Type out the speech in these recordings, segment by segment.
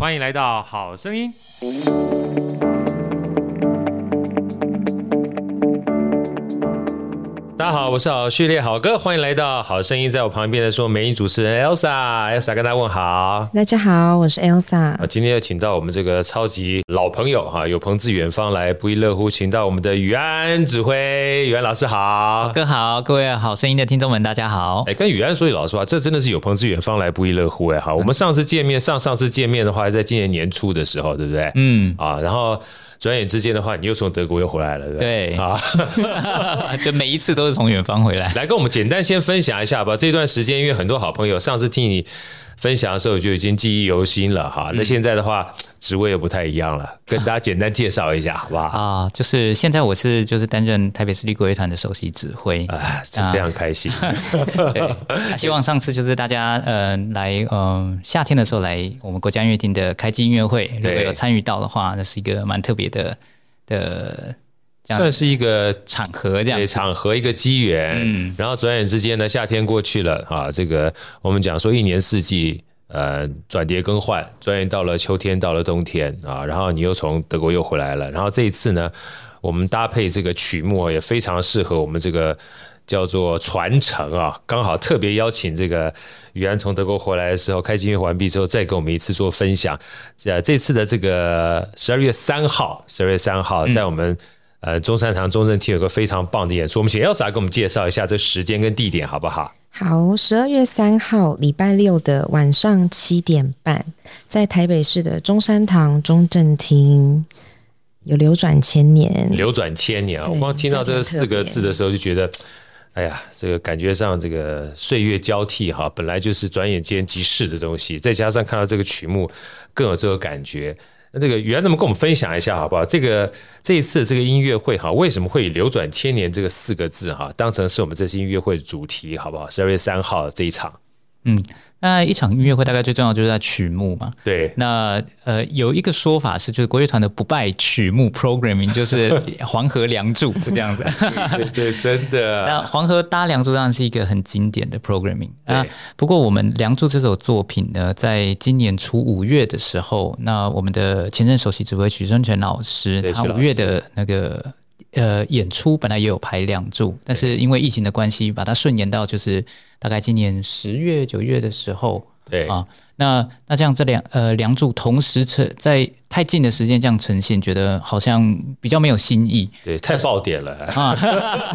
欢迎来到好声音。家好，我是好序列好哥，欢迎来到好声音。在我旁边的是我美女主持人 Elsa，Elsa 跟大家问好。大家好，我是 Elsa。今天要请到我们这个超级老朋友哈，有朋自远方来，不亦乐乎，请到我们的宇安指挥，宇安老师好，哥好，各位好声音的听众们，大家好。哎，跟宇安说句老实话，这真的是有朋自远方来，不亦乐乎哎。好，我们上次见面，上上次见面的话，在今年年初的时候，对不对？嗯啊，然后。转眼之间的话，你又从德国又回来了，对？对啊，就每一次都是从远方回来。来跟我们简单先分享一下吧。这段时间，因为很多好朋友上次听你分享的时候就已经记忆犹新了哈。那现在的话。职位又不太一样了，跟大家简单介绍一下，好不好？啊，就是现在我是就是担任台北市立国乐团的首席指挥，啊，是非常开心。对，希望上次就是大家呃来嗯夏天的时候来我们国家音乐厅的开机音乐会，如果有参与到的话，那是一个蛮特别的的，这样算是一个场合，这样场合一个机缘。嗯，然后转眼之间呢，夏天过去了啊，这个我们讲说一年四季。呃，转迭更换，转眼到了秋天，到了冬天啊，然后你又从德国又回来了，然后这一次呢，我们搭配这个曲目也非常适合我们这个叫做传承啊，刚好特别邀请这个宇安从德国回来的时候，开机音乐完毕之后，再跟我们一次做分享。这这次的这个十二月三号，十二月三号在我们呃中山堂中正厅有个非常棒的演出，我们请 Elsa 给我们介绍一下这时间跟地点，好不好？好，十二月三号礼拜六的晚上七点半，在台北市的中山堂中正厅有流转千年。流转千年啊！我光听到这四个字的时候，就觉得，哎呀，这个感觉上这个岁月交替哈，本来就是转眼间即逝的东西，再加上看到这个曲目，更有这个感觉。那这个宇安，能不能跟我们分享一下好不好？这个这一次这个音乐会哈，为什么会“流转千年”这个四个字哈，当成是我们这次音乐会的主题，好不好？十二月三号这一场，嗯。那一场音乐会大概最重要就是在曲目嘛。对。那呃有一个说法是，就是国乐团的不败曲目 programming 就是《黄河梁祝 》是这样子。对，对，真的。那《黄河搭梁祝》当然是一个很经典的 programming。啊不过我们《梁祝》这首作品呢，在今年初五月的时候，那我们的前任首席指挥许孙权老师，他五月的那个。呃，演出本来也有排梁祝，但是因为疫情的关系，把它顺延到就是大概今年十月九月的时候。对啊，那那这样这两呃梁祝同时呈在太近的时间这样呈现，觉得好像比较没有新意。对，太爆点了啊！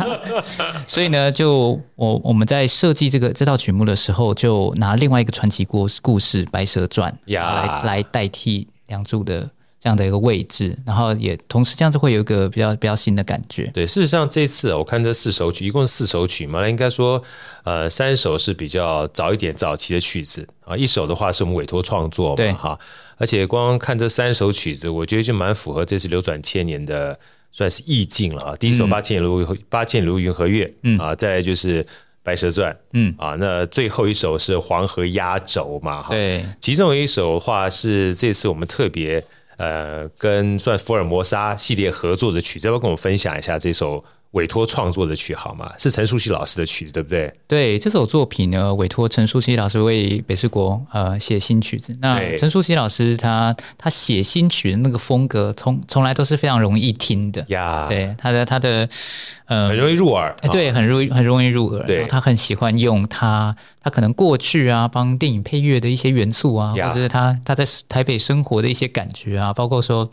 所以呢，就我我们在设计这个这套曲目的时候，就拿另外一个传奇故故事《白蛇传》来来代替梁祝的。这样的一个位置，然后也同时这样子会有一个比较比较新的感觉。对，事实上这次我看这四首曲，一共四首曲嘛，那应该说，呃，三首是比较早一点早期的曲子啊，一首的话是我们委托创作嘛，对哈。而且光看这三首曲子，我觉得就蛮符合这次流转千年的算是意境了啊。第一首八千里如、嗯、八千里如云和月，嗯啊，再来就是白蛇传，嗯啊，那最后一首是黄河压轴嘛，哈。对，其中有一首的话是这次我们特别。呃，跟算福尔摩沙系列合作的曲，要不要跟我分享一下这首委托创作的曲好吗？是陈淑熙老师的曲子，对不对？对，这首作品呢，委托陈淑熙老师为北市国呃写新曲子。那陈淑熙老师他他写新曲的那个风格，从从来都是非常容易听的呀。对，他的他的呃，很容易入耳。对，很容易很容易入耳。对，他很喜欢用他他可能过去啊帮电影配乐的一些元素啊，或者是他他在台北生活的一些感觉啊，包括说。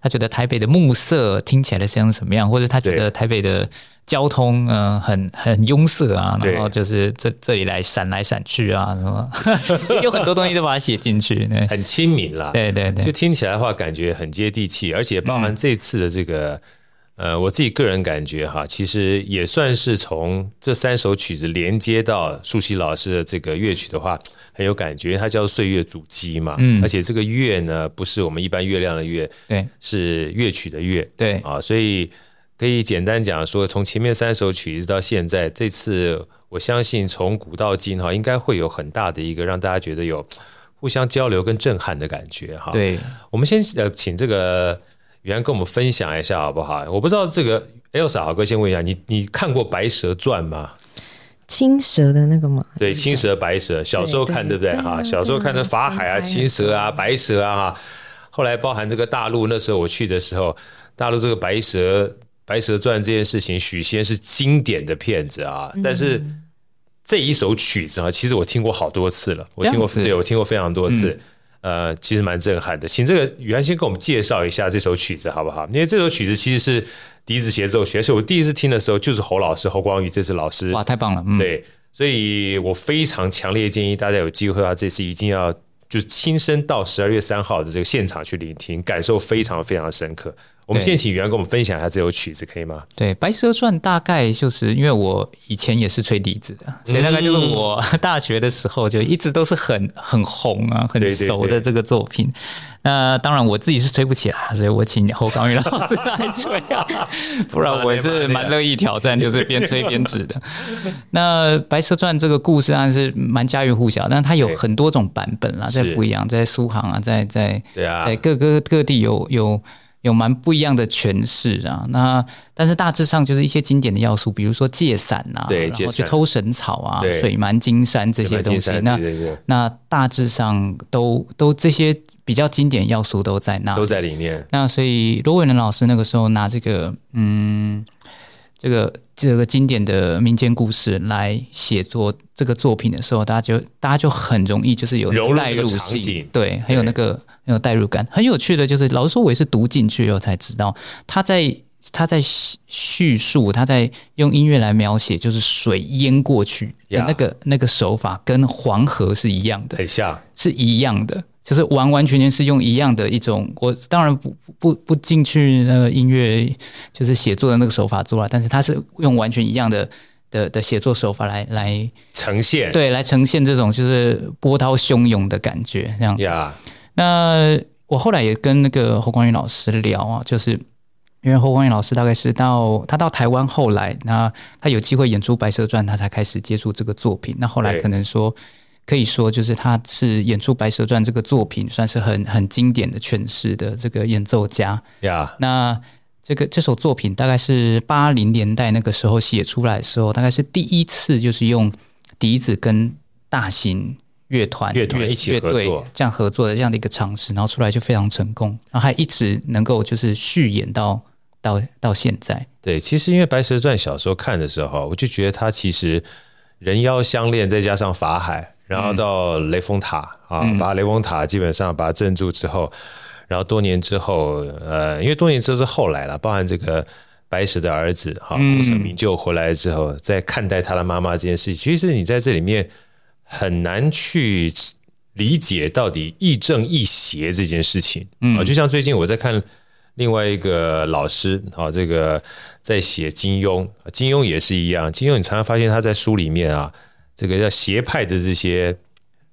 他觉得台北的暮色听起来像什么样，或者他觉得台北的交通嗯、呃、很很拥塞啊，然后就是这这里来闪来闪去啊什么，有很多东西都把它写进去，很亲民了。对对对，就听起来的话感觉很接地气，而且包含这次的这个。嗯呃，我自己个人感觉哈，其实也算是从这三首曲子连接到舒淇老师的这个乐曲的话，很有感觉。它叫岁月主机嘛，嗯，而且这个月呢，不是我们一般月亮的月，对，是乐曲的乐，对啊，所以可以简单讲说，从前面三首曲子到现在，这次我相信从古到今哈，应该会有很大的一个让大家觉得有互相交流跟震撼的感觉哈。对，我们先呃，请这个。宇安跟我们分享一下好不好？我不知道这个 Elsa 好哥先问一下你，你看过《白蛇传》吗？青蛇的那个吗？对，青蛇、白蛇，小时候看对不对？哈，小时候看的法海啊，青蛇啊，白蛇啊，哈。后来包含这个大陆，那时候我去的时候，大陆这个白蛇、白蛇传这件事情，许仙是经典的片子啊。但是这一首曲子啊，其实我听过好多次了，我听过，对，我听过非常多次。呃，其实蛮震撼的。请这个宇安先给我们介绍一下这首曲子好不好？因为这首曲子其实是笛子协奏曲，是我第一次听的时候就是侯老师侯光宇这次老师。哇，太棒了！嗯、对，所以我非常强烈建议大家有机会的话，这次一定要。就是亲身到十二月三号的这个现场去聆听，感受非常非常深刻。我们现在请宇安跟我们分享一下这首曲子，可以吗？对，《白蛇传》大概就是因为我以前也是吹笛子的，所以大概就是我 大学的时候就一直都是很很红啊、很熟的这个作品。那当然我自己是吹不起来，所以我请侯刚宇老师来吹啊，不然我也是蛮乐意挑战，就是边吹边指的。那《白蛇传》这个故事还是蛮家喻户晓，但它有很多种版本啦，在不一样，在苏杭啊，在在在各个各地有有。有蛮不一样的诠释啊，那但是大致上就是一些经典的要素，比如说借伞啊，对，然后去偷神草啊，水蛮金山这些东西，那那大致上都都这些比较经典要素都在那，都在里面。那所以罗伟伦老师那个时候拿这个嗯。这个这个经典的民间故事来写作这个作品的时候，大家就大家就很容易就是有代入性，对，很有那个很有代入感。很有趣的就是，老实说，我也是读进去以后才知道，他在他在叙述，他在用音乐来描写，就是水淹过去的那个.那个手法，跟黄河是一样的，很像，是一样的。就是完完全全是用一样的一种，我当然不不不进去那个音乐，就是写作的那个手法做了，但是他是用完全一样的的的写作手法来来呈现，对，来呈现这种就是波涛汹涌的感觉，这样。那我后来也跟那个侯光宇老师聊啊，就是因为侯光宇老师大概是到他到台湾后来，那他有机会演出《白蛇传》，他才开始接触这个作品。那后来可能说。可以说，就是他是演出《白蛇传》这个作品，算是很很经典的诠释的这个演奏家。呀.那这个这首作品大概是八零年代那个时候写出来的时候，大概是第一次就是用笛子跟大型乐团乐团一起合作这样合作的这样的一个尝试，然后出来就非常成功，然后还一直能够就是续演到到到现在。对，其实因为《白蛇传》小时候看的时候，我就觉得他其实人妖相恋，再加上法海。然后到雷峰塔啊，把雷峰塔基本上把它镇住之后，然后多年之后，呃，因为多年之后是后来了，包含这个白石的儿子哈，功成名就回来之后，在看待他的妈妈这件事情，其实你在这里面很难去理解到底亦正亦邪这件事情啊。就像最近我在看另外一个老师啊，这个在写金庸，金庸也是一样，金庸你常常发现他在书里面啊。这个叫邪派的这些，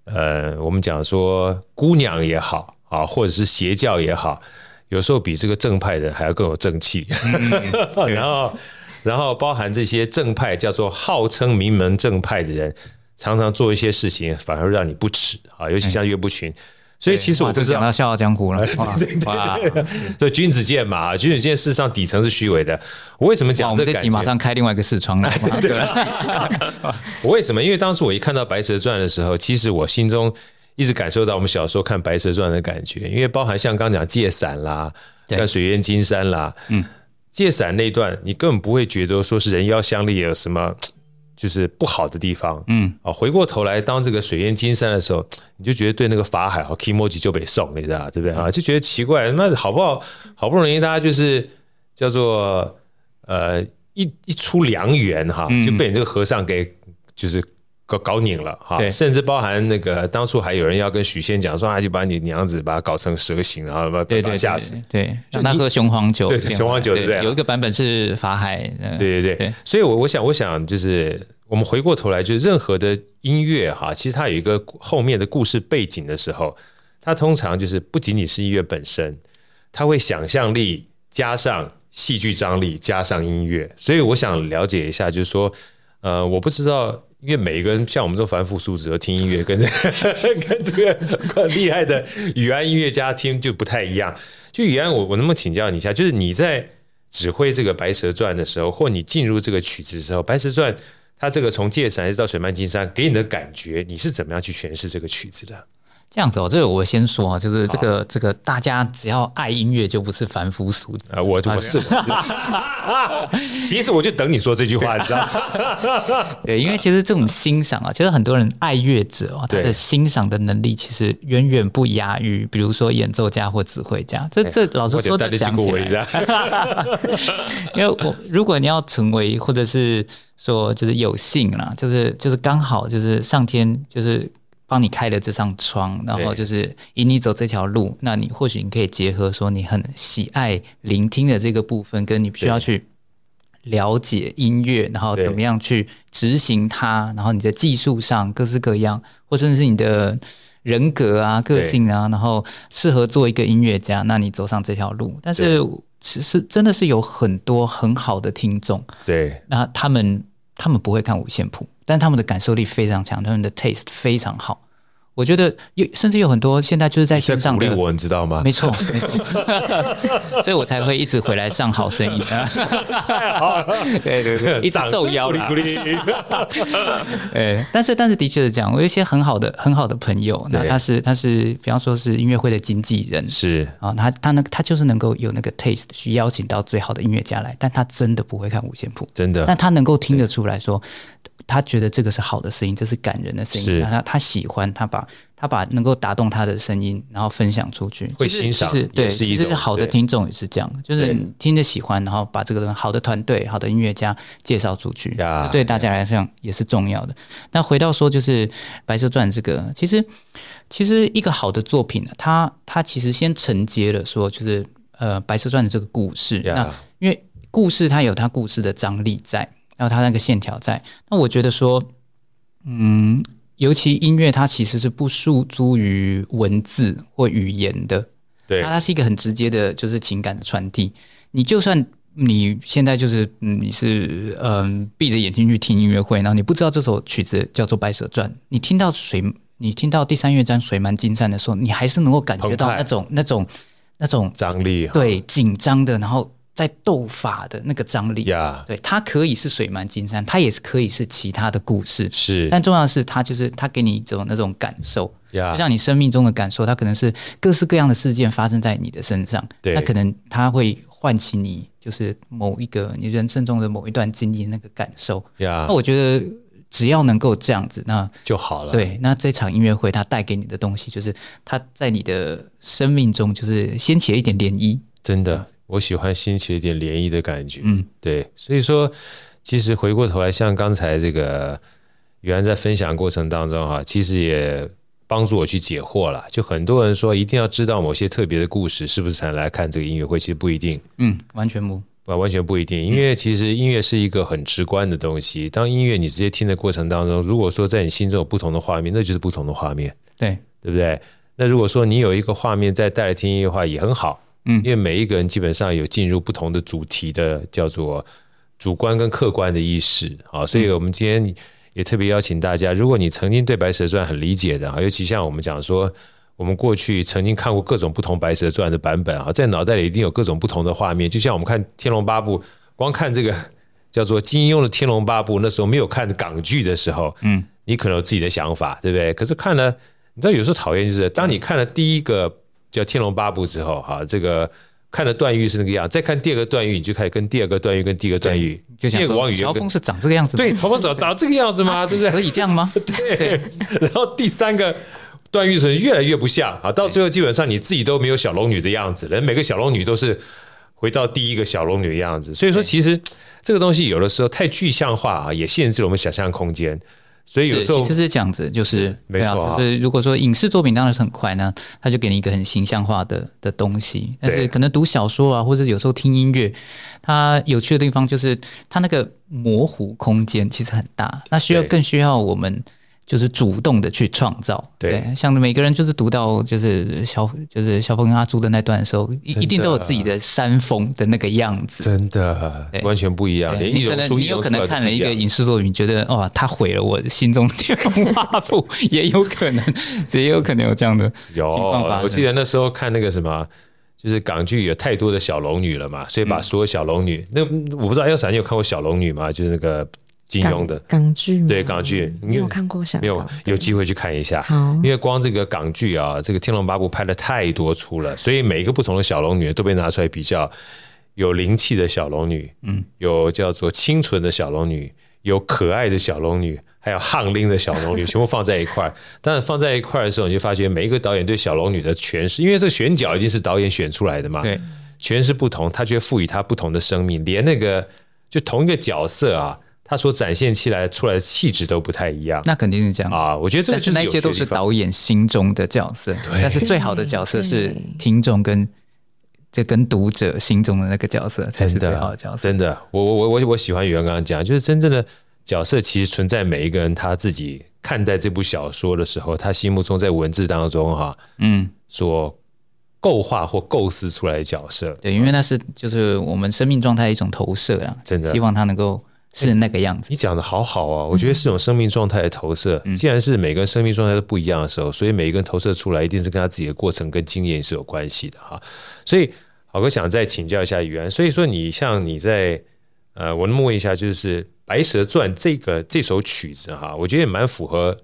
呃，我们讲说姑娘也好啊，或者是邪教也好，有时候比这个正派的还要更有正气。然后，然后包含这些正派叫做号称名门正派的人，常常做一些事情，反而让你不齿啊，尤其像岳不群。所以其实我就讲到《笑傲江湖》了，对对对，所以君子剑嘛，君子剑事实上底层是虚伪的。我为什么讲这个感觉？马上开另外一个视窗了。对，我为什么？因为当时我一看到《白蛇传》的时候，其实我心中一直感受到我们小时候看《白蛇传》的感觉，因为包含像刚刚讲借伞啦，像水淹金山啦，嗯，借伞那段，你根本不会觉得说是人妖相恋有什么。就是不好的地方，嗯，啊，回过头来当这个水淹金山的时候，你就觉得对那个法海和 Kimoji 就被送，你知道对不对啊？就觉得奇怪，那好不好？好不容易大家就是叫做呃一一出良缘哈，就被你这个和尚给就是搞搞拧了哈，对，甚至包含那个当初还有人要跟许仙讲说，他就把你娘子把他搞成蛇形，然后把他吓死，对，让他喝雄黄酒，对，雄黄酒对不对？有一个版本是法海，对对对，所以我我想我想就是。我们回过头来，就是任何的音乐哈，其实它有一个后面的故事背景的时候，它通常就是不仅仅是音乐本身，它会想象力加上戏剧张力加上音乐。所以我想了解一下，就是说，呃，我不知道，因为每一个人像我们这种凡夫俗子，听音乐跟 跟这个很厉害的宇安音乐家听就不太一样。就宇安，我我能不能请教你一下，就是你在指挥这个《白蛇传》的时候，或你进入这个曲子的时候，《白蛇传》。它这个从界闪一直到水漫金山，给你的感觉，你是怎么样去诠释这个曲子的？这样子哦，这个我先说啊，就是这个这个，大家只要爱音乐，就不是凡夫俗子啊。我我是我是，其实我就等你说这句话，你知道吗？对，因为其实这种欣赏啊，其实很多人爱乐者啊，他的欣赏的能力其实远远不亚于，比如说演奏家或指挥家。这这老实说的讲起来，因为我如果你要成为，或者是说就是有幸啦，就是就是刚好就是上天就是。帮你开了这扇窗，然后就是引你走这条路。那你或许你可以结合说你很喜爱聆听的这个部分，跟你需要去了解音乐，然后怎么样去执行它，然后你的技术上各式各样，或甚至是你的人格啊、个性啊，然后适合做一个音乐家，那你走上这条路。但是其实真的是有很多很好的听众，对，那他们他们不会看五线谱。但他们的感受力非常强，他们的 taste 非常好。我觉得有，甚至有很多现在就是在线上的，鼓励我，你知道吗？没错，没错，所以我才会一直回来上好声音 对对对，一直受邀啦。鼓励，哎，但是但是的确是这样，我有一些很好的很好的朋友，那他是他是比方说是音乐会的经纪人，是啊，他他那他就是能够有那个 taste 去邀请到最好的音乐家来，但他真的不会看五线谱，真的，但他能够听得出来说。他觉得这个是好的声音，这是感人的声音。他他喜欢，他把他把能够打动他的声音，然后分享出去，会欣赏。对，其实好的听众也是这样，就是听着喜欢，然后把这个好的团队、好的音乐家介绍出去，对大家来讲也是重要的。那回到说，就是《白蛇传》这个，其实其实一个好的作品呢，它它其实先承接了说，就是呃《白蛇传》的这个故事。那因为故事它有它故事的张力在。然后它那个线条在，那我觉得说，嗯，尤其音乐它其实是不诉诸于文字或语言的，对，那它是一个很直接的，就是情感的传递。你就算你现在就是你是嗯闭着眼睛去听音乐会，然后你不知道这首曲子叫做《白蛇传》，你听到水，你听到第三乐章水漫金山的时候，你还是能够感觉到那种那种那种张力，对，紧张的，然后。在斗法的那个张力，yeah. 对，它可以是水漫金山，它也是可以是其他的故事，是。但重要的是，它就是它给你一种那种感受，yeah. 就像你生命中的感受，它可能是各式各样的事件发生在你的身上，对，那可能它会唤起你就是某一个你人生中的某一段经历的那个感受，yeah. 那我觉得只要能够这样子，那就好了。对，那这场音乐会它带给你的东西，就是它在你的生命中就是掀起了一点涟漪，真的。我喜欢掀起一点涟漪的感觉，嗯，对，所以说，其实回过头来，像刚才这个宇安在分享过程当中哈，其实也帮助我去解惑了。就很多人说一定要知道某些特别的故事，是不是才能来看这个音乐会？其实不一定，嗯，完全不，完完全不一定。因为其实音乐是一个很直观的东西。当音乐你直接听的过程当中，如果说在你心中有不同的画面，那就是不同的画面，对，对不对？那如果说你有一个画面在带来听音乐的话，也很好。嗯，因为每一个人基本上有进入不同的主题的叫做主观跟客观的意识啊，所以我们今天也特别邀请大家，如果你曾经对《白蛇传》很理解的啊，尤其像我们讲说，我们过去曾经看过各种不同《白蛇传》的版本啊，在脑袋里一定有各种不同的画面，就像我们看《天龙八部》，光看这个叫做金庸的《天龙八部》，那时候没有看港剧的时候，嗯，你可能有自己的想法，对不对？可是看了，你知道有时候讨厌就是，当你看了第一个。叫《天龙八部》之后，哈，这个看了段誉是那个样，再看第二个段誉，你就开始跟第二个段誉跟第一个段誉，就像王宇，乔峰是长这个样子吗？对，乔峰长长这个样子吗？对不对？可以这样吗？对。然后第三个段誉是越来越不像啊，到最后基本上你自己都没有小龙女的样子人，每个小龙女都是回到第一个小龙女的样子。所以说，其实这个东西有的时候太具象化啊，也限制了我们想象空间。所以有时候其实是这样子，就是没错、啊，就是如果说影视作品当然是很快呢，他就给你一个很形象化的的东西。但是可能读小说啊，或者有时候听音乐，它有趣的地方就是它那个模糊空间其实很大，那需要更需要我们。就是主动的去创造，对，对，像每个人就是读到就是小就是小峰跟阿朱的那段的时候，一一定都有自己的山峰的那个样子，真的完全不一样。你可能你有可能看了一个影视作品，觉得哇，他毁了我心中天龙八部，也有可能，也有可能有这样的有。我记得那时候看那个什么，就是港剧有太多的小龙女了嘛，所以把所有小龙女，嗯、那我不知道 Elsa 你有看过小龙女吗？就是那个。金庸的港剧，对港剧，你有看过？没有，有机会去看一下。好，因为光这个港剧啊，这个《天龙八部》拍了太多出了，所以每一个不同的小龙女都被拿出来比较。有灵气的小龙女，嗯，有叫做清纯的小龙女，有可爱的小龙女，还有悍拎的小龙女，全部放在一块儿。当然放在一块儿的时候，你就发觉每一个导演对小龙女的诠释，因为这个选角一定是导演选出来的嘛，对，诠释不同，他就会赋予他不同的生命。连那个就同一个角色啊，他所展现起来出来的气质都不太一样。那肯定是这样啊，我觉得这个就是那些都是导演心中的角色，对，但是最好的角色是听众跟。这跟读者心中的那个角色才是最好的角色。真的，我我我我喜欢宇文刚刚讲，就是真正的角色其实存在每一个人他自己看待这部小说的时候，他心目中在文字当中哈，嗯，所构画或构思出来的角色。对，因为那是就是我们生命状态的一种投射啊，真的希望他能够是那个样子。你讲的好好啊，我觉得是种生命状态的投射。嗯、既然是每个人生命状态都不一样的时候，所以每一个人投射出来一定是跟他自己的过程跟经验是有关系的哈。所以。好哥想再请教一下宇安，所以说你像你在呃，我那么问一下，就是《白蛇传》这个这首曲子哈，我觉得也蛮符合，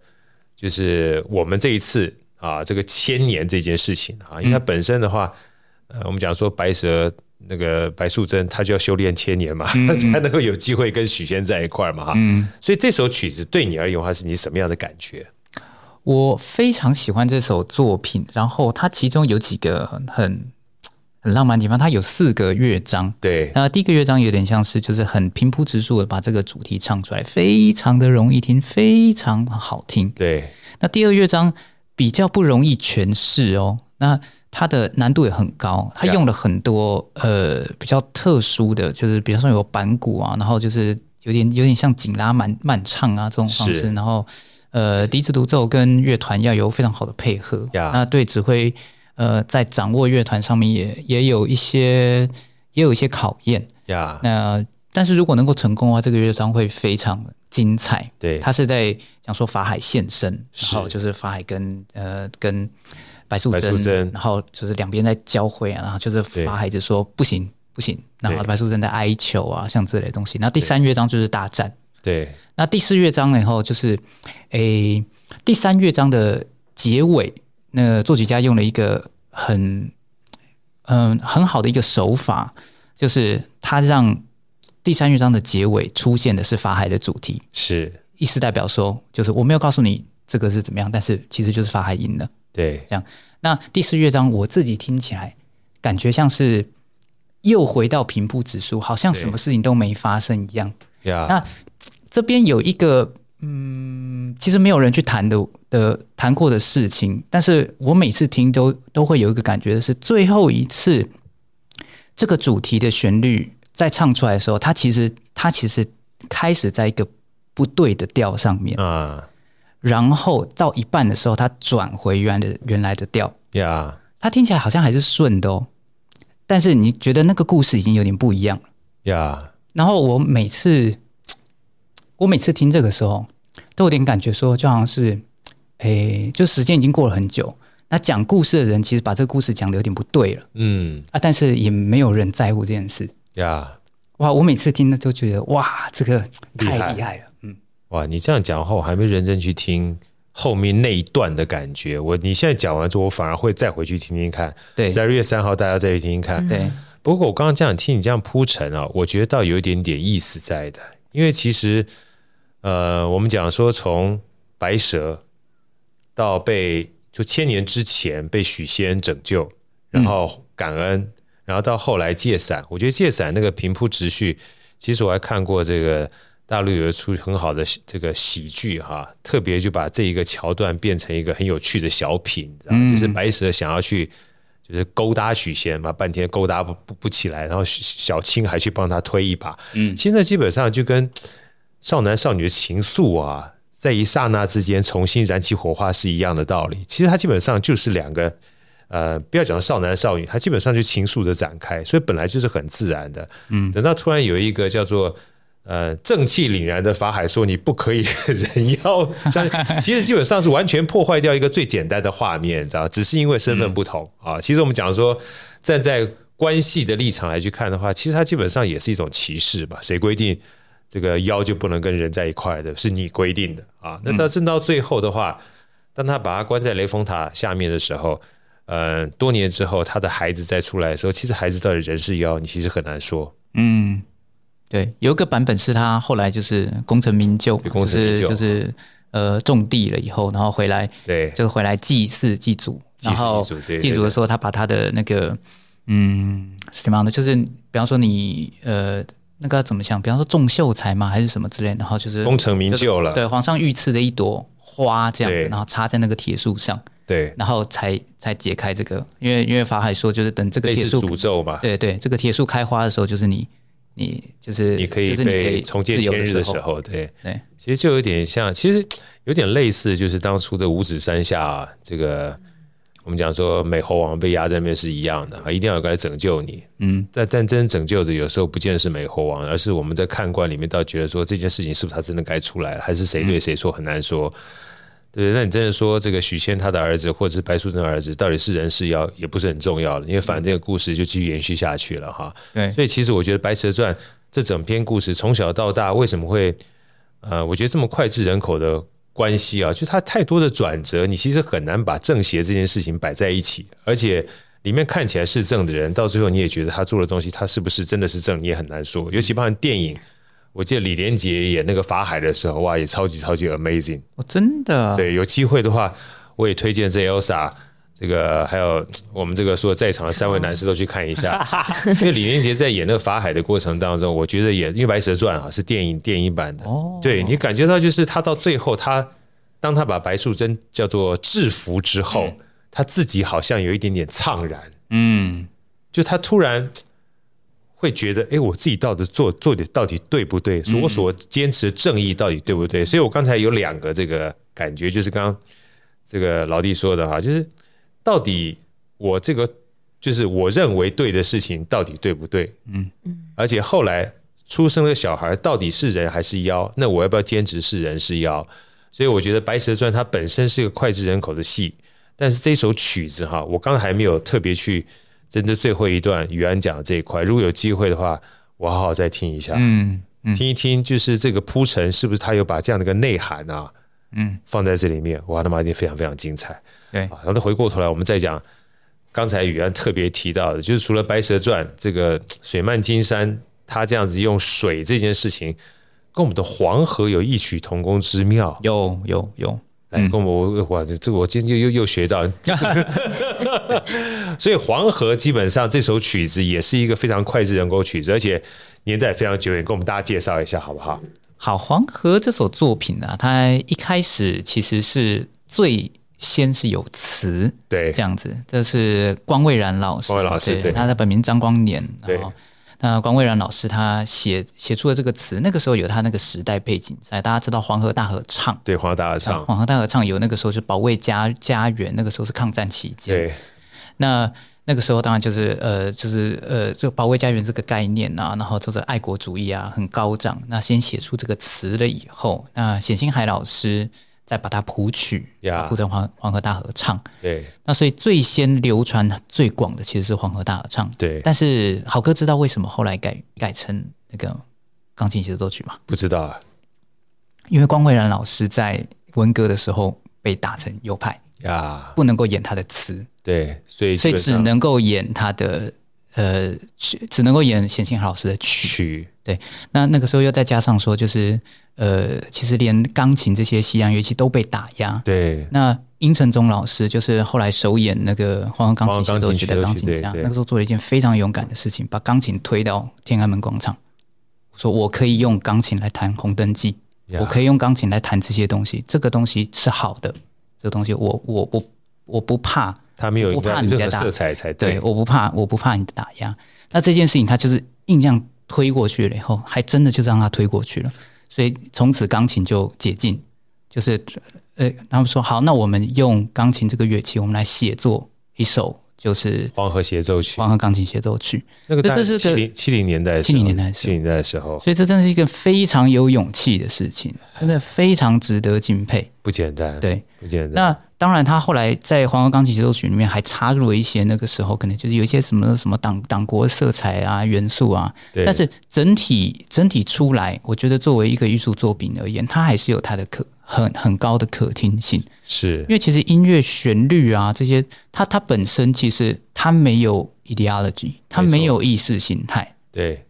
就是我们这一次啊这个千年这件事情啊，因为它本身的话，呃，我们讲说白蛇那个白素贞，她就要修炼千年嘛，她 才能够有机会跟许仙在一块嘛哈，嗯，所以这首曲子对你而言的话，是你什么样的感觉？我非常喜欢这首作品，然后它其中有几个很。很浪漫的地方，它有四个乐章。对，那第一个乐章有点像是，就是很平铺直述的把这个主题唱出来，非常的容易听，非常好听。对，那第二乐章比较不容易诠释哦，那它的难度也很高，它用了很多呃比较特殊的，就是比方说有板鼓啊，然后就是有点有点像紧拉慢慢唱啊这种方式，然后呃笛子独奏跟乐团要有非常好的配合。那对指挥。呃，在掌握乐团上面也也有一些也有一些考验.那但是如果能够成功的话，这个乐章会非常精彩。对，他是在讲说法海现身，然后就是法海跟呃跟白素贞，然后就是两边在交汇啊，然后就是法海就说不行不行，然后白素贞在哀求啊，像这类东西。那第三乐章就是大战。对，那第四乐章以后就是诶第三乐章的结尾。那作曲家用了一个很嗯很好的一个手法，就是他让第三乐章的结尾出现的是法海的主题，是意思代表说，就是我没有告诉你这个是怎么样，但是其实就是法海赢了。对，这样。那第四乐章我自己听起来感觉像是又回到平铺指数，好像什么事情都没发生一样。那这边有一个。嗯，其实没有人去谈的的谈过的事情，但是我每次听都都会有一个感觉的是，最后一次这个主题的旋律在唱出来的时候，它其实它其实开始在一个不对的调上面啊，然后到一半的时候，它转回原来的原来的调呀，它听起来好像还是顺的哦，但是你觉得那个故事已经有点不一样了呀。然后我每次我每次听这个时候。都有点感觉，说就好像是，诶，就时间已经过了很久。那讲故事的人其实把这个故事讲的有点不对了，嗯啊，但是也没有人在乎这件事呀。哇，我每次听了都觉得哇，这个太厉害了，嗯。哇，你这样讲的话，我还没认真去听后面那一段的感觉。我你现在讲完之后，我反而会再回去听听看。对，十二月三号大家再去听听看。对。不过我刚刚这样听你这样铺陈啊，我觉得倒有一点点意思在的，因为其实。呃，我们讲说从白蛇到被就千年之前被许仙拯救，然后感恩，嗯、然后到后来借伞。我觉得借伞那个平铺直叙，其实我还看过这个大陆有一出很好的这个喜剧哈，特别就把这一个桥段变成一个很有趣的小品，嗯、就是白蛇想要去就是勾搭许仙嘛，半天勾搭不不不起来，然后小青还去帮他推一把。嗯，现在基本上就跟。少男少女的情愫啊，在一刹那之间重新燃起火花是一样的道理。其实它基本上就是两个，呃，不要讲少男少女，他基本上就情愫的展开，所以本来就是很自然的。嗯，等到突然有一个叫做呃正气凛然的法海说你不可以人妖，其实基本上是完全破坏掉一个最简单的画面，知道？只是因为身份不同啊。其实我们讲说站在关系的立场来去看的话，其实它基本上也是一种歧视吧？谁规定？这个妖就不能跟人在一块的，是你规定的啊。那到真到最后的话，当他把他关在雷峰塔下面的时候，呃，多年之后他的孩子再出来的时候，其实孩子到底人是妖，你其实很难说。嗯，对，有一个版本是他后来就是功成名就，功成名就。就是呃种地了以后，然后回来，对，就回来祭祀祭祖，然后祭祖的时候，他把他的那个嗯什么样的，就是比方说你呃那个怎么想，比方说种秀才嘛，还是什么之类的，然后就是功成名就了，对，皇上御赐的一朵花这样子，然后插在那个铁树上。对，然后才才解开这个，因为因为法海说，就是等这个铁树诅咒嘛，对对，这个铁树开花的时候，就是你你就是你可以被重见天日的时候，对。对，其实就有点像，其实有点类似，就是当初的五指山下、啊、这个，我们讲说美猴王被压在那边是一样的啊，一定要有个来拯救你，嗯，但但真拯救的有时候不见得是美猴王，而是我们在看官里面倒觉得说这件事情是不是他真的该出来了，还是谁对谁错很难说。对，那你真的说这个许仙他的儿子，或者是白素贞的儿子，到底是人是妖，也不是很重要了，因为反正这个故事就继续延续下去了哈。对，所以其实我觉得《白蛇传》这整篇故事从小到大为什么会呃，我觉得这么脍炙人口的关系啊，就它太多的转折，你其实很难把正邪这件事情摆在一起，而且里面看起来是正的人，到最后你也觉得他做的东西，他是不是真的是正，你也很难说，尤其包括电影。我记得李连杰演那个法海的时候，哇，也超级超级 amazing！哦，真的。对，有机会的话，我也推荐这 Elsa，这个还有我们这个说在场的三位男士都去看一下。因为李连杰在演那个法海的过程当中，我觉得也因为《白蛇传》啊是电影电影版的，哦，对你感觉到就是他到最后，他当他把白素贞叫做制服之后，嗯，他自己好像有一点点怅然，嗯，就他突然。会觉得，哎，我自己到底做做的到底对不对？所我所坚持的正义到底对不对？所以我刚才有两个这个感觉，就是刚刚这个老弟说的哈，就是到底我这个就是我认为对的事情到底对不对？嗯嗯。而且后来出生的小孩到底是人还是妖？那我要不要坚持是人是妖？所以我觉得《白蛇传》它本身是一个脍炙人口的戏，但是这首曲子哈，我刚才还没有特别去。真的最后一段，宇安讲的这一块，如果有机会的话，我好好再听一下，嗯，嗯。听一听，就是这个铺陈是不是他有把这样的一个内涵啊，嗯，放在这里面，哇，他妈一定非常非常精彩，对，然后再回过头来，我们再讲刚才宇安特别提到的，就是除了《白蛇传》这个水漫金山，他这样子用水这件事情，跟我们的黄河有异曲同工之妙，有有有。来，跟我哇，这我今天又又又学到，所以黄河基本上这首曲子也是一个非常脍炙人口曲子，而且年代非常久远，跟我们大家介绍一下好不好？好，黄河这首作品呢、啊，它一开始其实是最先是有词，对，这样子，这是光蔚然老师，光蔚老师，对，他的本名张光年，对。那关蔚然老师他写写出了这个词，那个时候有他那个时代背景在，大家知道黄河大合唱，对，黄河大合唱，黄河大合唱有那个时候是保卫家家园，那个时候是抗战期间，对，那那个时候当然就是呃就是呃就保卫家园这个概念啊，然后就是爱国主义啊很高涨，那先写出这个词了以后，那冼星海老师。再把它谱曲，谱成黄黄河大合唱。对，那所以最先流传最广的其实是黄河大合唱。对，但是好哥知道为什么后来改改成那个钢琴协奏曲吗？不知道啊，因为关蔚然老师在文革的时候被打成右派呀，不能够演他的词。对，所以所以只能够演他的呃曲，只能够演冼星海老师的曲。曲对，那那个时候又再加上说就是。呃，其实连钢琴这些西洋乐器都被打压。对，那殷承宗老师就是后来首演那个黄河钢琴协奏曲的钢琴家，那个时候做了一件非常勇敢的事情，把钢琴推到天安门广场，说我可以用钢琴来弹《红灯记》，我可以用钢琴来弹这些东西，这个东西是好的，这个东西我我我我不怕，他没有不怕你的色彩才对，对，我不怕我不怕你的打压。那这件事情他就是硬这样推过去了以后，还真的就让他推过去了。所以从此钢琴就解禁，就是呃，他们说好，那我们用钢琴这个乐器，我们来写作一首，就是黄河协奏曲，黄河钢琴协奏曲。那个这是七零七零年代，七零年代，七零年代的时候。所以这真的是一个非常有勇气的事情，真的非常值得敬佩。不简单，对，不简单。那当然，他后来在《黄河钢琴协奏曲》里面还插入了一些那个时候可能就是有一些什么什么党党国色彩啊元素啊。对。但是整体整体出来，我觉得作为一个艺术作品而言，它还是有它的可很很高的可听性。是。因为其实音乐旋律啊这些，它它本身其实它没有 ideology，它没有意识形态。对。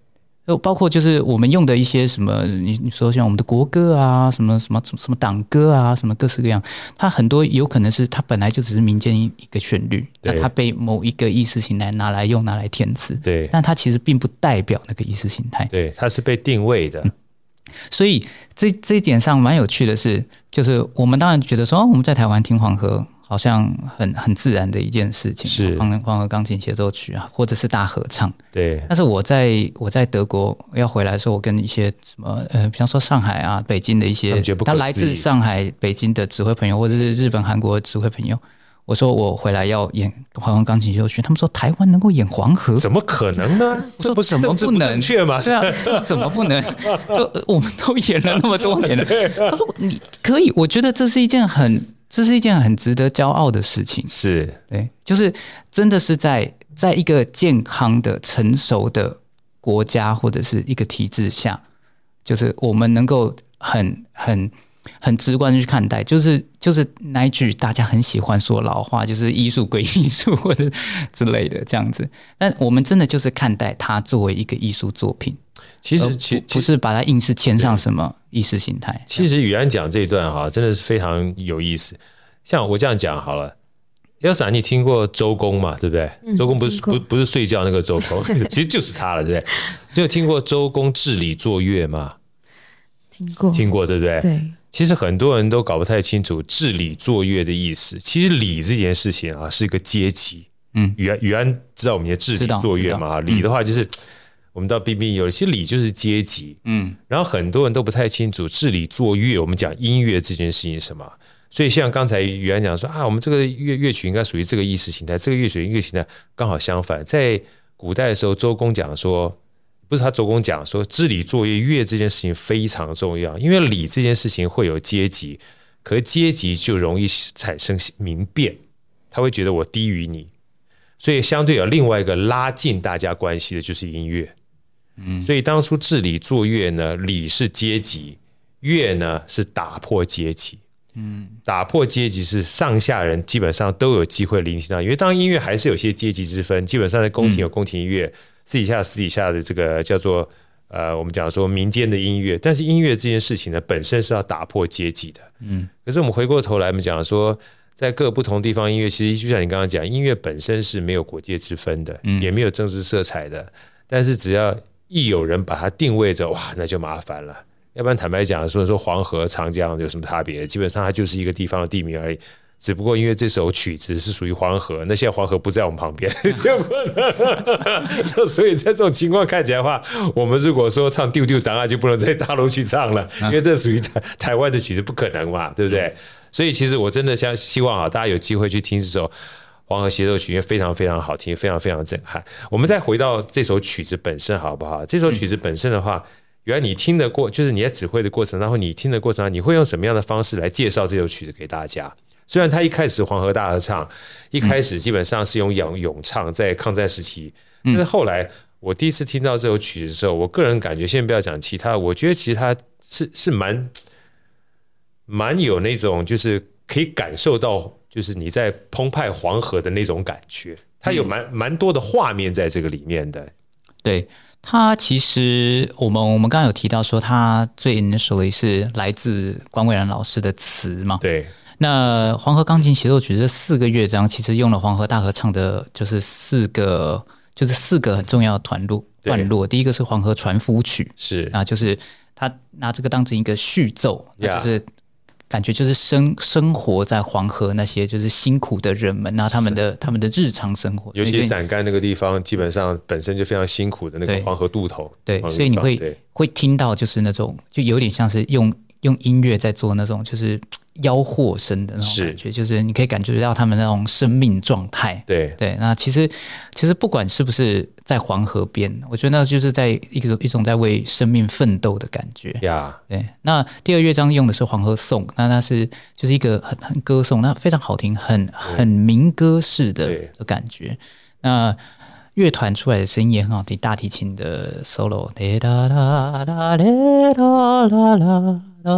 就包括就是我们用的一些什么，你你说像我们的国歌啊，什么什么什么党歌啊，什么各式各样，它很多有可能是它本来就只是民间一个旋律，那它被某一个意识形态拿来用，拿来填词，对，但它其实并不代表那个意识形态，对，它是被定位的。嗯、所以这这一点上蛮有趣的是，就是我们当然觉得说，哦、我们在台湾听黄河。好像很很自然的一件事情，是黄黄河钢琴协奏曲啊，或者是大合唱。对。但是我在我在德国要回来的时候，我跟一些什么呃，比方说上海啊、北京的一些，他来自上海、北京的指挥朋友，或者是日本、韩国的指挥朋友，我说我回来要演黄河钢琴协奏曲，他们说台湾能够演黄河，怎么可能呢？这不怎么不能？确吗？对啊，怎么不能？就我们都演了那么多年了。他说你可以，我觉得这是一件很。这是一件很值得骄傲的事情，是。对，就是真的是在在一个健康的、成熟的国家或者是一个体制下，就是我们能够很很很直观的去看待，就是就是那一句大家很喜欢说老话，就是艺术归艺术或者之类的这样子，但我们真的就是看待它作为一个艺术作品。其实，其不是把它硬是签上什么意识形态。其实宇安讲这一段哈，真的是非常有意思。像我这样讲好了，Elsa，你听过周公嘛？对不对？嗯、周公不是不不是睡觉那个周公，其实就是他了，对不对？就有听过周公治理作乐嘛？听过，听过，对不对？对。其实很多人都搞不太清楚治理作乐的意思。其实礼这件事情啊，是一个阶级。嗯，宇安宇安知道我们的治理作乐嘛？礼的话就是。我们到 B B 有些礼就是阶级，嗯，然后很多人都不太清楚治理作乐，我们讲音乐这件事情是什么？所以像刚才宇安讲说啊，我们这个乐乐曲应该属于这个意识形态，这个乐曲音乐形态刚好相反。在古代的时候，周公讲说，不是他周公讲说治理作乐乐这件事情非常重要，因为礼这件事情会有阶级，可是阶级就容易产生民变，他会觉得我低于你，所以相对有另外一个拉近大家关系的就是音乐。嗯，所以当初治理作乐呢，礼是阶级，乐呢是打破阶级。嗯，打破阶级是上下人基本上都有机会聆听到，因为当音乐还是有些阶级之分，基本上在宫廷有宫廷音乐，私底下私底下的这个叫做呃，我们讲说民间的音乐。但是音乐这件事情呢，本身是要打破阶级的。嗯，可是我们回过头来，我们讲说，在各个不同地方音乐，其实就像你刚刚讲，音乐本身是没有国界之分的，也没有政治色彩的，但是只要一有人把它定位着，哇，那就麻烦了。要不然坦白讲，说说黄河、长江有什么差别？基本上它就是一个地方的地名而已。只不过因为这首曲子是属于黄河，那现在黄河不在我们旁边，就所以在这种情况看起来的话，我们如果说唱丢丢档案，就不能在大陆去唱了，因为这属于台台湾的曲子，不可能嘛，对不对？所以其实我真的想希望啊，大家有机会去听这首。黄河协奏曲，因为非常非常好听，非常非常震撼。我们再回到这首曲子本身，好不好？这首曲子本身的话，原来你听的过，就是你在指挥的过程，然后你听的过程，你会用什么样的方式来介绍这首曲子给大家？虽然它一开始黄河大合唱，一开始基本上是用咏咏唱，在抗战时期，但是后来我第一次听到这首曲子的时候，我个人感觉，先不要讲其他，我觉得其实它是是蛮蛮有那种，就是可以感受到。就是你在澎湃黄河的那种感觉，它有蛮蛮多的画面在这个里面的。对，它其实我们我们刚刚有提到说，它最 initially 是来自关伟然老师的词嘛？对。那黄河钢琴协奏曲这四个乐章，其实用了黄河大合唱的，就是四个，就是四个很重要的段落段落。第一个是黄河船夫曲，是啊，就是他拿这个当成一个序奏，就是。感觉就是生生活在黄河那些就是辛苦的人们那，他们的他们的日常生活，尤其陕甘那个地方，基本上本身就非常辛苦的那个黄河渡头。对，对，所以你会会听到就是那种就有点像是用用音乐在做那种就是吆喝声的那种感觉，是就是你可以感觉到他们那种生命状态。对对，那其实其实不管是不是在黄河边，我觉得那就是在一个一种在为生命奋斗的感觉。呀.对。那第二乐章用的是《黄河颂》，那它是就是一个很很歌颂，那非常好听，很很民歌式的的感觉。那乐团出来的声音也很好听，大提琴的 solo，然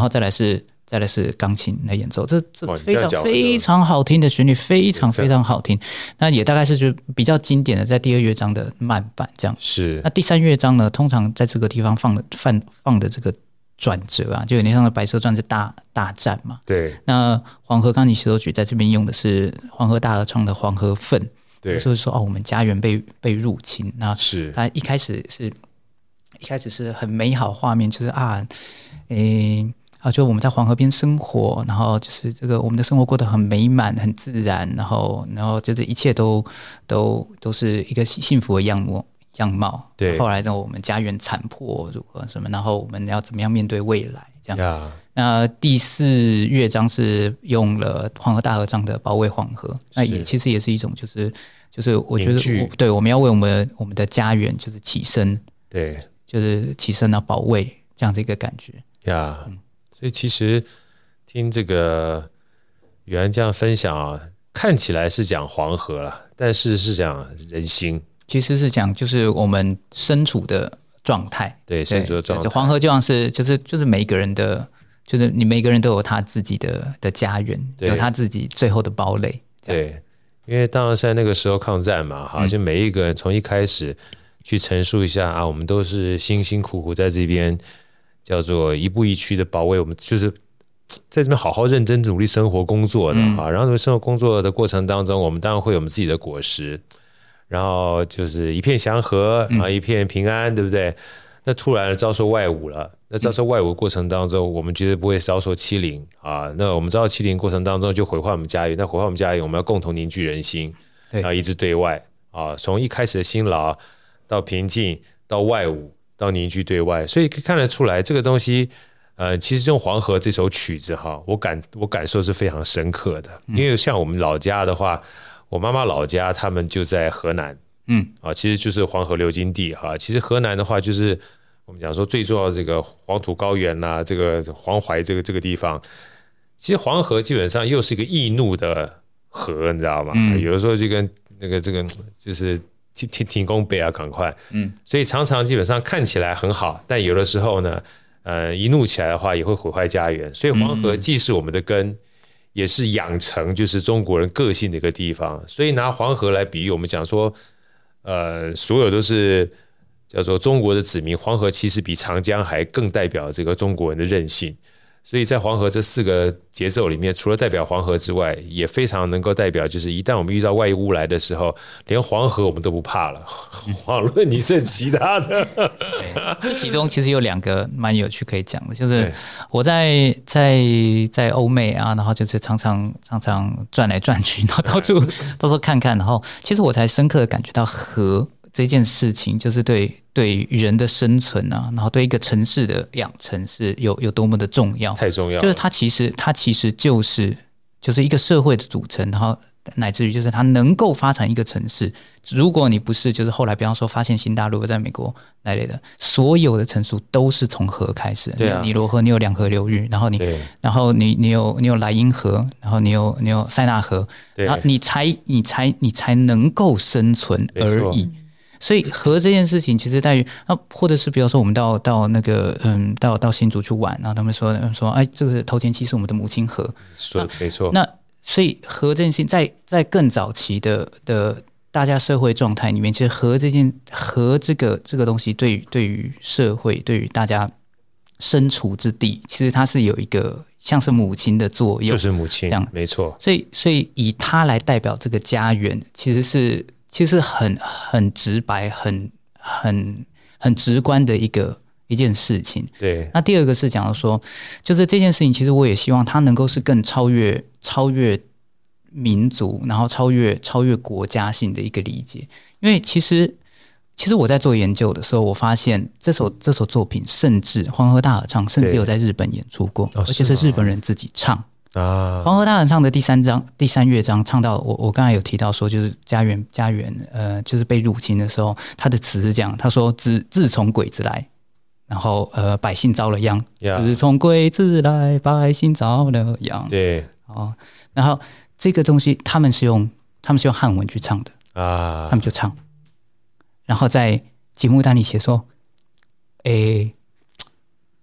后再来是再来是钢琴来演奏，这这非常非常好听的旋律，非常非常好听。那也大概是就比较经典的，在第二乐章的慢板这样。是。那第三乐章呢，通常在这个地方放的放放的这个。转折啊，就有点像《白蛇传》是大大战嘛。对。那黄河钢琴协奏曲在这边用的是黄河大合唱的《黄河愤》。对。就是说哦，我们家园被被入侵。那是。他一开始是，一开始是很美好画面，就是啊，诶啊，就我们在黄河边生活，然后就是这个我们的生活过得很美满、很自然，然后然后就是一切都都都是一个幸福的样貌。样貌，对。后来呢，我们家园残破如何什么？然后我们要怎么样面对未来？这样。Yeah. 那第四乐章是用了黄河大合唱的《保卫黄河》，那也其实也是一种，就是就是我觉得我，对，我们要为我们我们的家园就是起身，对，就是起身啊，保卫这样的一个感觉。呀 Yeah.、嗯，所以其实听这个宇安这样分享啊，看起来是讲黄河了，但是是讲人心。其实是讲，就是我们身处的状态，对，身处的状态。黄河就像是，就是就是每一个人的，就是你每个人都有他自己的的家园，有他自己最后的堡垒。对，因为当然在那个时候抗战嘛，哈，就每一个人从一开始去陈述一下、嗯、啊，我们都是辛辛苦苦在这边，叫做一步一趋的保卫我们，就是在这边好好认真努力生活工作的啊。嗯、然后生活工作的过程当中，我们当然会有我们自己的果实。然后就是一片祥和，啊一片平安，嗯、对不对？那突然遭受外侮了，那遭受外侮过程当中，嗯、我们绝对不会遭受欺凌啊。那我们遭受欺凌过程当中，就毁坏我们家园。那毁坏我们家园，我们要共同凝聚人心，然后一致对外啊。从一开始的辛劳到平静，到外侮，到凝聚对外，所以可以看得出来，这个东西，呃，其实用《黄河》这首曲子哈，我感我感受是非常深刻的，因为像我们老家的话。我妈妈老家，他们就在河南，嗯，啊，其实就是黄河流经地哈。其实河南的话，就是我们讲说最重要的这个黄土高原呐、啊，这个黄淮这个这个地方。其实黄河基本上又是一个易怒的河，你知道吗？嗯、有的时候就跟那个这个就是停停停工北啊，赶快，嗯，所以常常基本上看起来很好，但有的时候呢，呃，一怒起来的话也会毁坏家园。所以黄河既是我们的根。嗯也是养成就是中国人个性的一个地方，所以拿黄河来比喻，我们讲说，呃，所有都是叫做中国的子民，黄河其实比长江还更代表这个中国人的韧性。所以在黄河这四个节奏里面，除了代表黄河之外，也非常能够代表，就是一旦我们遇到外物来的时候，连黄河我们都不怕了。遑论你这其他的。这其中其实有两个蛮有趣可以讲的，就是我在在在欧美啊，然后就是常常常常转来转去，然后到处 到处看看，然后其实我才深刻的感觉到河。这件事情就是对对人的生存啊，然后对一个城市的养成是有有多么的重要，太重要。就是它其实它其实就是就是一个社会的组成，然后乃至于就是它能够发展一个城市。如果你不是就是后来比方说发现新大陆在美国那类的，所有的成熟都是从河开始。对啊，尼罗河你有两河流域，然后你然后你你有你有莱茵河，然后你有你有塞纳河，然后你才你才你才能够生存而已。所以和这件事情，其实在于那，或者是比如说我们到到那个嗯，到到新竹去玩，然后他们说说，哎，这个头前期是我们的母亲河，说的没错。那所以和这件事情，在在更早期的的大家社会状态里面，其实和这件和这个这个东西对，对于对于社会，对于大家身处之地，其实它是有一个像是母亲的作用，就是母亲这样，没错。所以所以以它来代表这个家园，其实是。其实很很直白、很很很直观的一个一件事情。对。那第二个是讲说，就是这件事情，其实我也希望它能够是更超越、超越民族，然后超越、超越国家性的一个理解。因为其实其实我在做研究的时候，我发现这首这首作品，甚至《黄河大合唱》，甚至有在日本演出过，而且是日本人自己唱啊。《黄河大合唱》的第三章、第三乐章，唱到我我刚才有提到说，就是家园家园呃，就是被入侵的时候，他的词是这样，他说：“自自从鬼子来，然后呃，百姓遭了殃。自从鬼子来，百姓遭了殃。”对，哦，然后这个东西他们是用他们是用汉文去唱的啊，他们就唱。然后在节目单里写说，诶，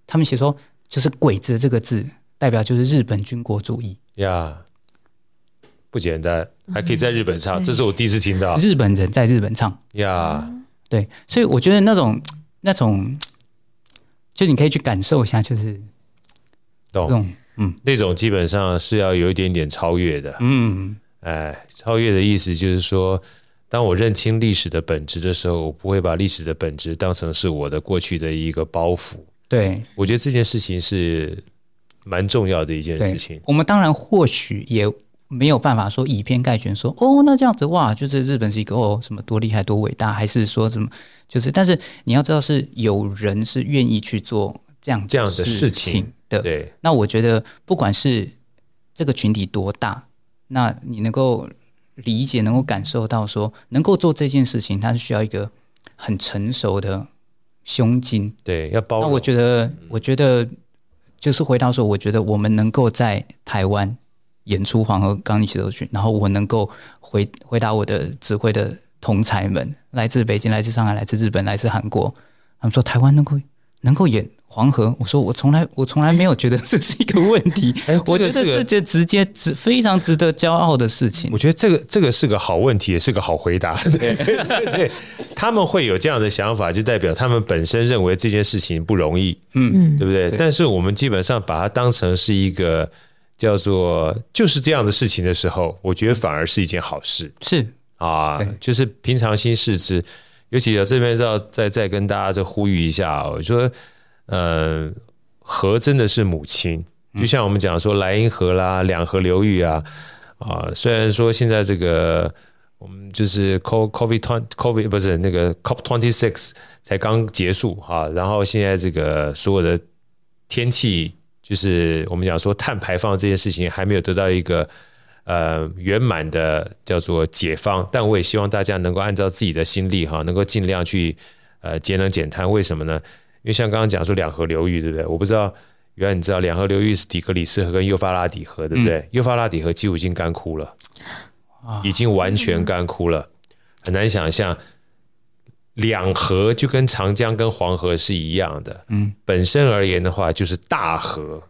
他们写说就是“鬼子”这个字代表就是日本军国主义。呀，不简单，还可以在日本唱，这是我第一次听到。日本人在日本唱。呀，对，所以我觉得那种那种，就你可以去感受一下，就是懂，嗯，那种基本上是要有一点点超越的，嗯，哎，超越的意思就是说。当我认清历史的本质的时候，我不会把历史的本质当成是我的过去的一个包袱。对，我觉得这件事情是蛮重要的一件事情。我们当然或许也没有办法说以偏概全说，说哦，那这样子哇，就是日本是一个哦什么多厉害多伟大，还是说什么就是？但是你要知道，是有人是愿意去做这样这样的事情的。对，那我觉得不管是这个群体多大，那你能够。理解，能够感受到说，能够做这件事情，它是需要一个很成熟的胸襟。对，要包容。那我觉得，我觉得就是回答说，我觉得我们能够在台湾演出《黄河钢琴协奏曲》，然后我能够回回答我的指挥的同才们，来自北京、来自上海、来自日本、来自韩国，他们说台湾能够能够演。黄河，我说我从来我从来没有觉得这是一个问题，哎，我觉得是这直接值非常值得骄傲的事情。我觉得这个这个是个好问题，也是个好回答。对 对对，他们会有这样的想法，就代表他们本身认为这件事情不容易，嗯，对不对？但是我们基本上把它当成是一个叫做就是这样的事情的时候，我觉得反而是一件好事。是啊，就是平常心视之。尤其这边要再再跟大家再呼吁一下，我说。呃，河真的是母亲，就像我们讲说莱茵河啦、两河流域啊，啊，虽然说现在这个我们就是 COVID twenty COVID 不是那个 COP twenty six 才刚结束啊，然后现在这个所有的天气，就是我们讲说碳排放这件事情还没有得到一个呃圆满的叫做解放，但我也希望大家能够按照自己的心力哈，能够尽量去呃节能减碳，为什么呢？因为像刚刚讲说两河流域，对不对？我不知道，原来你知道两河流域是底格里斯河跟幼发拉底河，对不对？嗯、幼发拉底河几乎已经干枯了，已经完全干枯了，很难想象。两河就跟长江跟黄河是一样的，嗯，本身而言的话就是大河。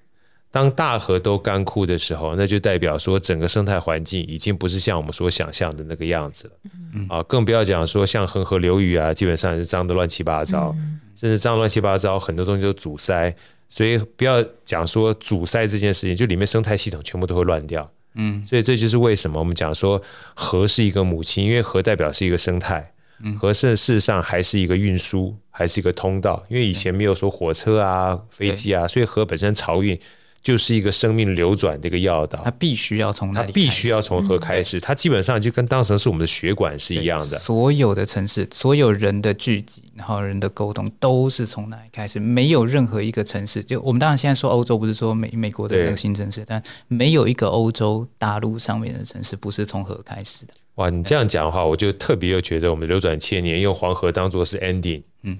当大河都干枯的时候，那就代表说整个生态环境已经不是像我们所想象的那个样子了。嗯、啊，更不要讲说像恒河流域啊，基本上是脏的乱七八糟，嗯、甚至脏乱七八糟，很多东西都阻塞。所以不要讲说阻塞这件事情，就里面生态系统全部都会乱掉。嗯，所以这就是为什么我们讲说河是一个母亲，因为河代表是一个生态，河是事实上还是一个运输，还是一个通道。因为以前没有说火车啊、飞机啊，所以河本身漕运。就是一个生命流转的一个要道，它必须要从它必须要从何开始，它基本上就跟当时是我们的血管是一样的。所有的城市，所有人的聚集，然后人的沟通，都是从哪里开始。没有任何一个城市，就我们当然现在说欧洲，不是说美美国的那个新城市，但没有一个欧洲大陆上面的城市不是从何开始的。哇，你这样讲的话，我就特别又觉得我们流转千年，用黄河当做是 ending，嗯。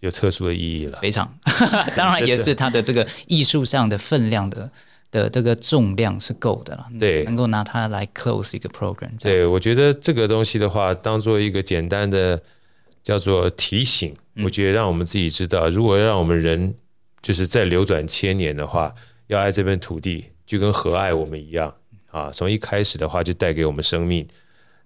有特殊的意义了，非常，当然也是它的这个艺术上的分量的的这个重量是够的了，对，能够拿它来 close 一个 program。对，我觉得这个东西的话，当做一个简单的叫做提醒，我觉得让我们自己知道，如果让我们人就是在流转千年的话，要爱这片土地，就跟河爱我们一样啊。从一开始的话，就带给我们生命，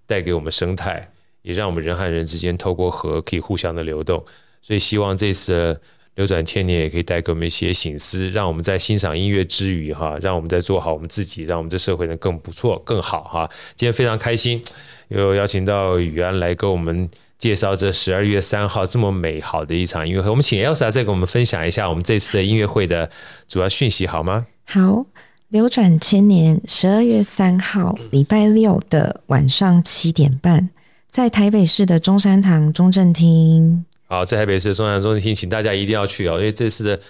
带给我们生态，也让我们人和人之间透过河可以互相的流动。所以希望这次的流转千年也可以带给我们一些醒思，让我们在欣赏音乐之余，哈，让我们在做好我们自己，让我们这社会能更不错、更好，哈。今天非常开心，又邀请到宇安来跟我们介绍这十二月三号这么美好的一场音乐会。我们请 Elsa 再给我们分享一下我们这次的音乐会的主要讯息，好吗？好，流转千年，十二月三号礼拜六的晚上七点半。在台北市的中山堂中正厅。好，在台北市的中山中心，请大家一定要去哦，因为这次的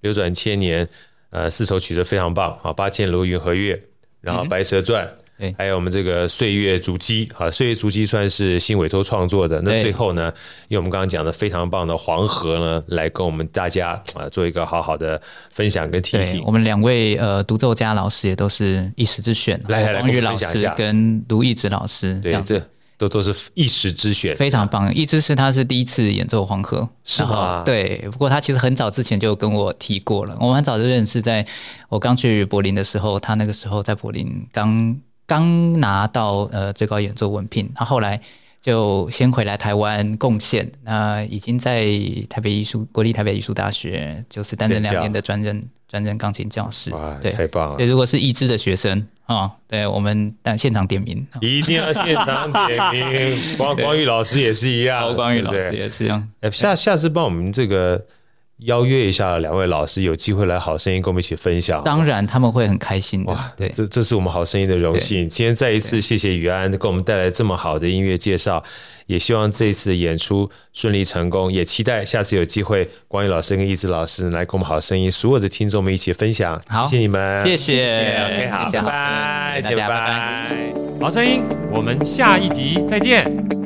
流转千年，呃，四首曲子非常棒啊，八千楼云和月，然后白蛇传。嗯还有我们这个岁月足迹啊，岁月足迹算是新委托创作的。那最后呢，用我们刚刚讲的非常棒的黄河呢，来跟我们大家啊做一个好好的分享跟提醒。我们两位呃独奏家老师也都是一时之选，来来来，黄玉老师跟卢义子老师，对，这都都是一时之选，非常棒。义之是他是第一次演奏黄河，是吗？对，不过他其实很早之前就跟我提过了，我们很早就认识，在我刚去柏林的时候，他那个时候在柏林刚。刚拿到呃最高演奏文凭，他后来就先回来台湾贡献，那已经在台北艺术国立台北艺术大学就是担任两年的专任专任钢琴教师，哇，对，太棒了！所以如果是一支的学生啊，对我们但现场点名，一定要现场点名。光光宇老师也是一样，光宇老师也是一样。哎，下下次帮我们这个。邀约一下两位老师，有机会来好声音跟我们一起分享。当然他们会很开心的。哇，对，这这是我们好声音的荣幸。今天再一次谢谢于安给我们带来这么好的音乐介绍，也希望这一次的演出顺利成功，也期待下次有机会光宇老师跟义之老师来跟我们好声音所有的听众们一起分享。好，谢谢你们，谢谢。OK，好，拜拜，拜拜。拜拜。好声音，我们下一集再见。